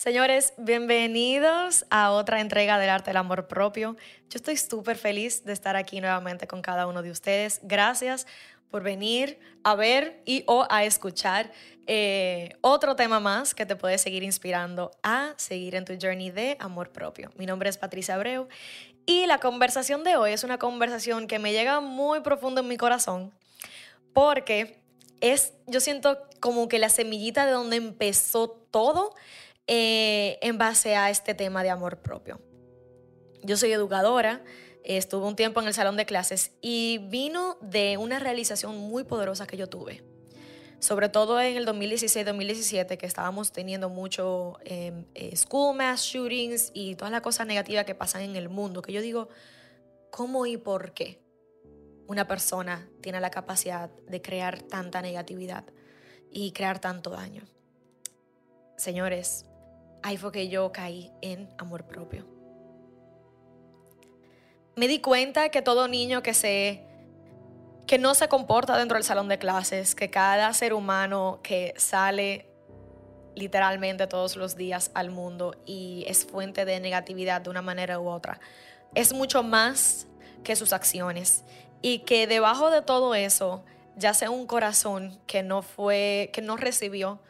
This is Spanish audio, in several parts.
Señores, bienvenidos a otra entrega del arte del amor propio. Yo estoy súper feliz de estar aquí nuevamente con cada uno de ustedes. Gracias por venir a ver y o a escuchar eh, otro tema más que te puede seguir inspirando a seguir en tu journey de amor propio. Mi nombre es Patricia Abreu y la conversación de hoy es una conversación que me llega muy profundo en mi corazón porque es, yo siento como que la semillita de donde empezó todo eh, en base a este tema de amor propio. Yo soy educadora, estuve un tiempo en el salón de clases y vino de una realización muy poderosa que yo tuve. Sobre todo en el 2016-2017, que estábamos teniendo mucho em, eh, school mass shootings y todas las cosas negativas que pasan en el mundo, que yo digo, ¿cómo y por qué una persona tiene la capacidad de crear tanta negatividad y crear tanto daño? Señores, ahí fue que yo caí en amor propio. Me di cuenta que todo niño que se que no se comporta dentro del salón de clases, que cada ser humano que sale literalmente todos los días al mundo y es fuente de negatividad de una manera u otra, es mucho más que sus acciones y que debajo de todo eso yace un corazón que no fue que no recibió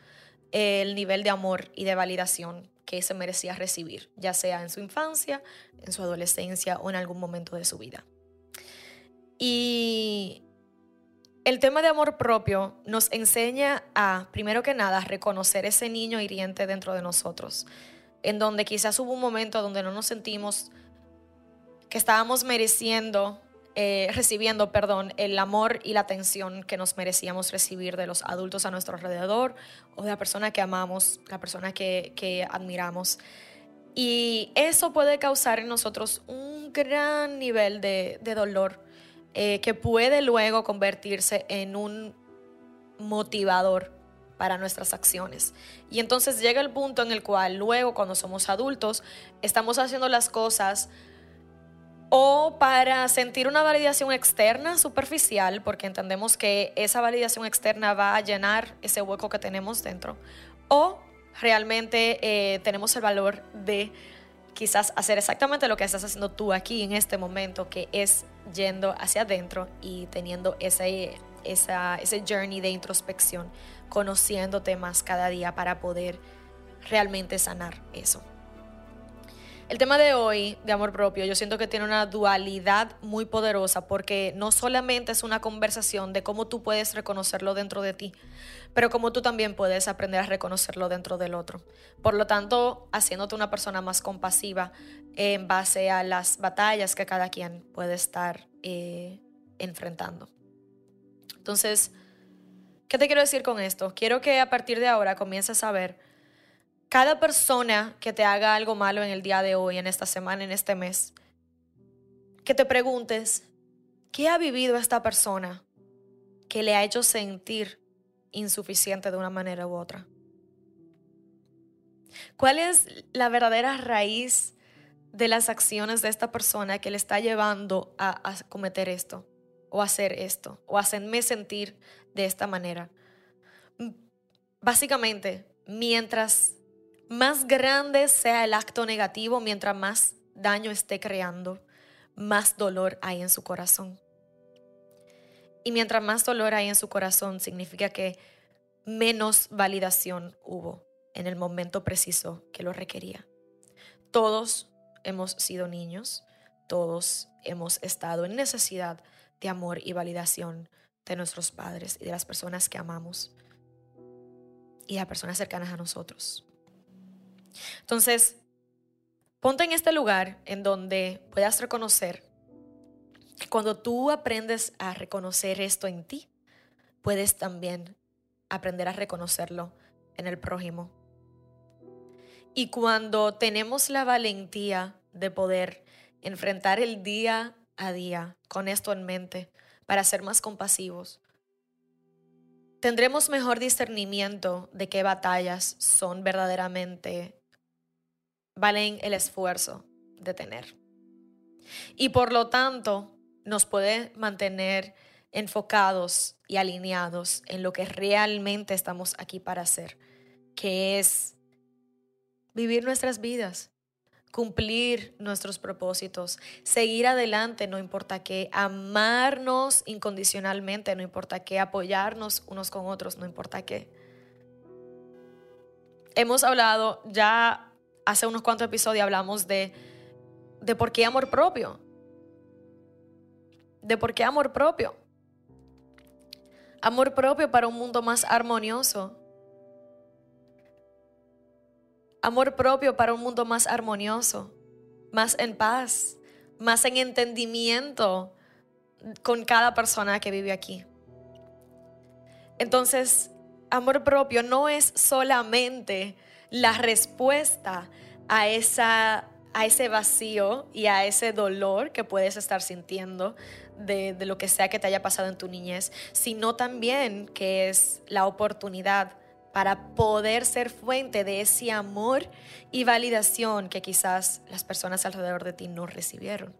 el nivel de amor y de validación que se merecía recibir, ya sea en su infancia, en su adolescencia o en algún momento de su vida. Y el tema de amor propio nos enseña a, primero que nada, reconocer ese niño hiriente dentro de nosotros, en donde quizás hubo un momento donde no nos sentimos que estábamos mereciendo eh, recibiendo, perdón, el amor y la atención que nos merecíamos recibir de los adultos a nuestro alrededor o de la persona que amamos, la persona que, admiramos. Y eso puede causar en nosotros un gran nivel de, dolor eh, que puede luego convertirse en un motivador para nuestras acciones. Y entonces llega el punto en el cual luego cuando somos adultos estamos haciendo las cosas o para sentir una validación externa superficial, porque entendemos que esa validación externa va a llenar ese hueco que tenemos dentro, o realmente eh, tenemos el valor de quizás hacer exactamente lo que estás haciendo tú aquí en este momento, que es yendo hacia adentro y teniendo ese, esa, ese journey de introspección, conociéndote más cada día para poder realmente sanar eso. El tema de hoy, de amor propio, yo siento que tiene una dualidad muy poderosa porque no solamente es una conversación de cómo tú puedes reconocerlo dentro de ti, pero cómo tú también puedes aprender a reconocerlo dentro del otro. Por lo tanto, haciéndote una persona más compasiva en base a las batallas que cada quien puede estar eh, enfrentando. Entonces, ¿qué te quiero decir con esto? Quiero que a partir de ahora comiences a ver cada persona que te haga algo malo en el día de hoy, en esta semana, en este mes, que te preguntes, ¿qué ha vivido esta persona que le ha hecho sentir insuficiente de una manera u otra? ¿Cuál es la verdadera raíz de las acciones de esta persona que le está llevando a, cometer esto, o hacer esto, o hacerme sentir de esta manera? Básicamente, mientras más grande sea el acto negativo, mientras más daño esté creando, más dolor hay en su corazón. Y mientras más dolor hay en su corazón, significa que menos validación hubo en el momento preciso que lo requería. Todos hemos sido niños, todos hemos estado en necesidad de amor y validación de nuestros padres y de las personas que amamos y de las personas cercanas a nosotros. Entonces, ponte en este lugar en donde puedas reconocer que cuando tú aprendes a reconocer esto en ti, puedes también aprender a reconocerlo en el prójimo. Y cuando tenemos la valentía de poder enfrentar el día a día con esto en mente para ser más compasivos. Tendremos mejor discernimiento de qué batallas son verdaderamente valen el esfuerzo de tener. Y por lo tanto, nos puede mantener enfocados y alineados en lo que realmente estamos aquí para hacer, que es vivir nuestras vidas, cumplir nuestros propósitos, seguir adelante, no importa qué, amarnos incondicionalmente, no importa qué, apoyarnos unos con otros, no importa qué. Hemos hablado, ya hace unos cuantos episodios hablamos de, de por qué amor propio. De por qué amor propio. Amor propio para un mundo más armonioso, Amor propio para un mundo más armonioso, más en paz, más en entendimiento con cada persona que vive aquí. Entonces, amor propio no es solamente la respuesta a, esa, a ese vacío y a ese dolor que puedes estar sintiendo de, de, lo que sea que te haya pasado en tu niñez, sino también que es la oportunidad para poder ser fuente de ese amor y validación que quizás las personas alrededor de ti no recibieron.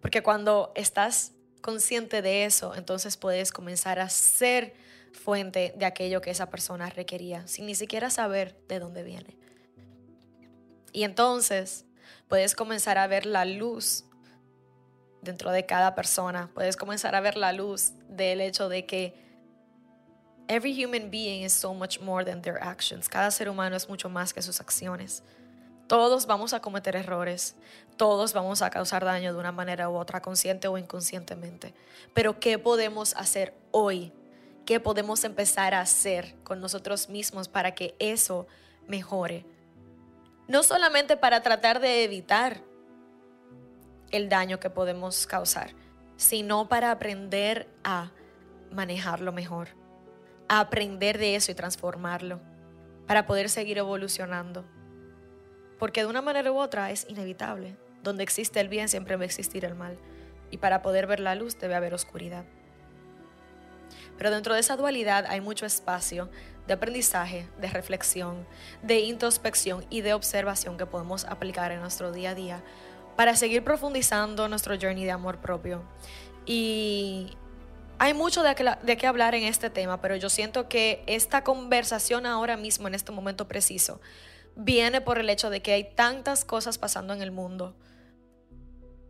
Porque cuando estás consciente de eso, entonces puedes comenzar a ser fuente de aquello que esa persona requería, sin ni siquiera saber de dónde viene. Y entonces puedes comenzar a ver la luz dentro de cada persona, puedes comenzar a ver la luz del hecho de que Every human being is so much more than their actions. Cada ser humano es mucho más que sus acciones. Todos vamos a cometer errores. Todos vamos a causar daño de una manera u otra, consciente o inconscientemente. Pero ¿qué podemos hacer hoy? ¿Qué podemos empezar a hacer con nosotros mismos para que eso mejore? No solamente para tratar de evitar el daño que podemos causar, sino para aprender a manejarlo mejor a aprender de eso y transformarlo para poder seguir evolucionando. Porque de una manera u otra es inevitable. Donde existe el bien siempre va a existir el mal. Y para poder ver la luz debe haber oscuridad. Pero dentro de esa dualidad hay mucho espacio de aprendizaje, de reflexión, de introspección y de observación que podemos aplicar en nuestro día a día para seguir profundizando nuestro journey de amor propio. Y hay mucho de, qué hablar en este tema, pero yo siento que esta conversación ahora mismo, en este momento preciso, viene por el hecho de que hay tantas cosas pasando en el mundo,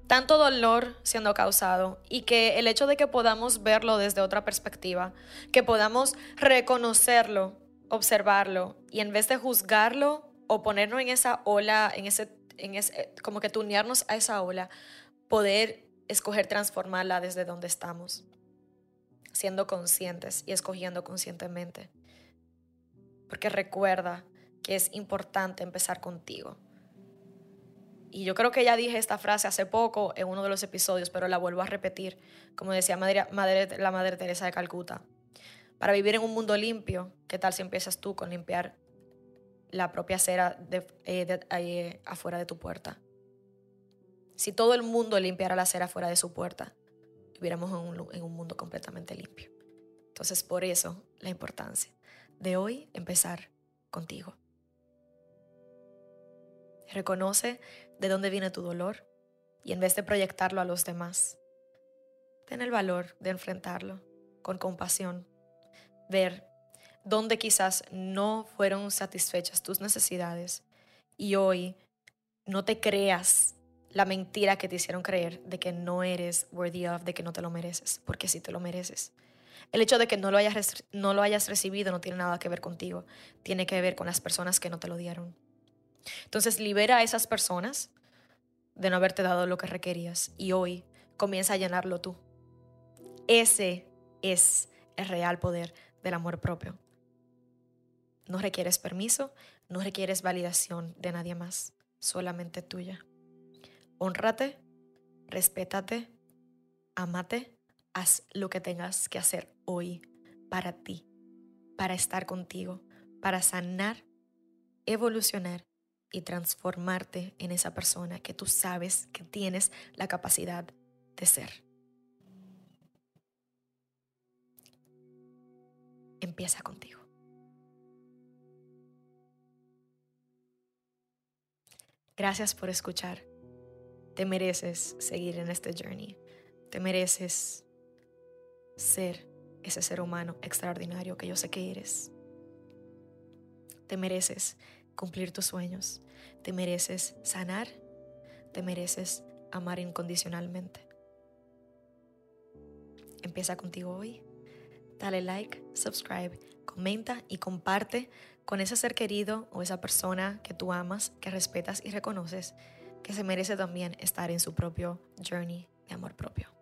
tanto dolor siendo causado y que el hecho de que podamos verlo desde otra perspectiva, que podamos reconocerlo, observarlo y en vez de juzgarlo o ponernos en esa ola, en ese, en ese como que tunearnos a esa ola, poder escoger transformarla desde donde estamos siendo conscientes y escogiendo conscientemente. Porque recuerda que es importante empezar contigo. Y yo creo que ya dije esta frase hace poco en uno de los episodios, pero la vuelvo a repetir, como decía madre, la Madre Teresa de Calcuta. Para vivir en un mundo limpio, ¿qué tal si empiezas tú con limpiar la propia cera de, eh, eh, afuera de tu puerta? Si todo el mundo limpiara la cera afuera de su puerta, viviéramos en un, mundo completamente limpio. Entonces, por eso la importancia de hoy empezar contigo. Reconoce de dónde viene tu dolor y en vez de proyectarlo a los demás, ten el valor de enfrentarlo con compasión, ver dónde quizás no fueron satisfechas tus necesidades y hoy no te creas la mentira que te hicieron creer de que no eres worthy of, de que no te lo mereces, porque sí te lo mereces. El hecho de que no lo hayas, recibido no tiene nada que ver contigo, tiene que ver con las personas que no te lo dieron. Entonces libera a esas personas de no haberte dado lo que requerías y hoy comienza a llenarlo tú. Ese es el real poder del amor propio. No requieres permiso, no requieres validación de nadie más, solamente tuya. Honrate, respétate, amate, haz lo que tengas que hacer hoy para ti, para estar contigo, para sanar, evolucionar y transformarte en esa persona que tú sabes que tienes la capacidad de ser. Empieza contigo. Gracias por escuchar. Te mereces seguir en este journey. Te mereces ser ese ser humano extraordinario que yo sé que eres. Te mereces cumplir tus sueños. Te mereces sanar. Te mereces amar incondicionalmente. Empieza contigo hoy. Dale like, subscribe, comenta y comparte con ese ser querido o esa persona que tú amas, que respetas y reconoces, que se merece también estar en su propio journey de amor propio.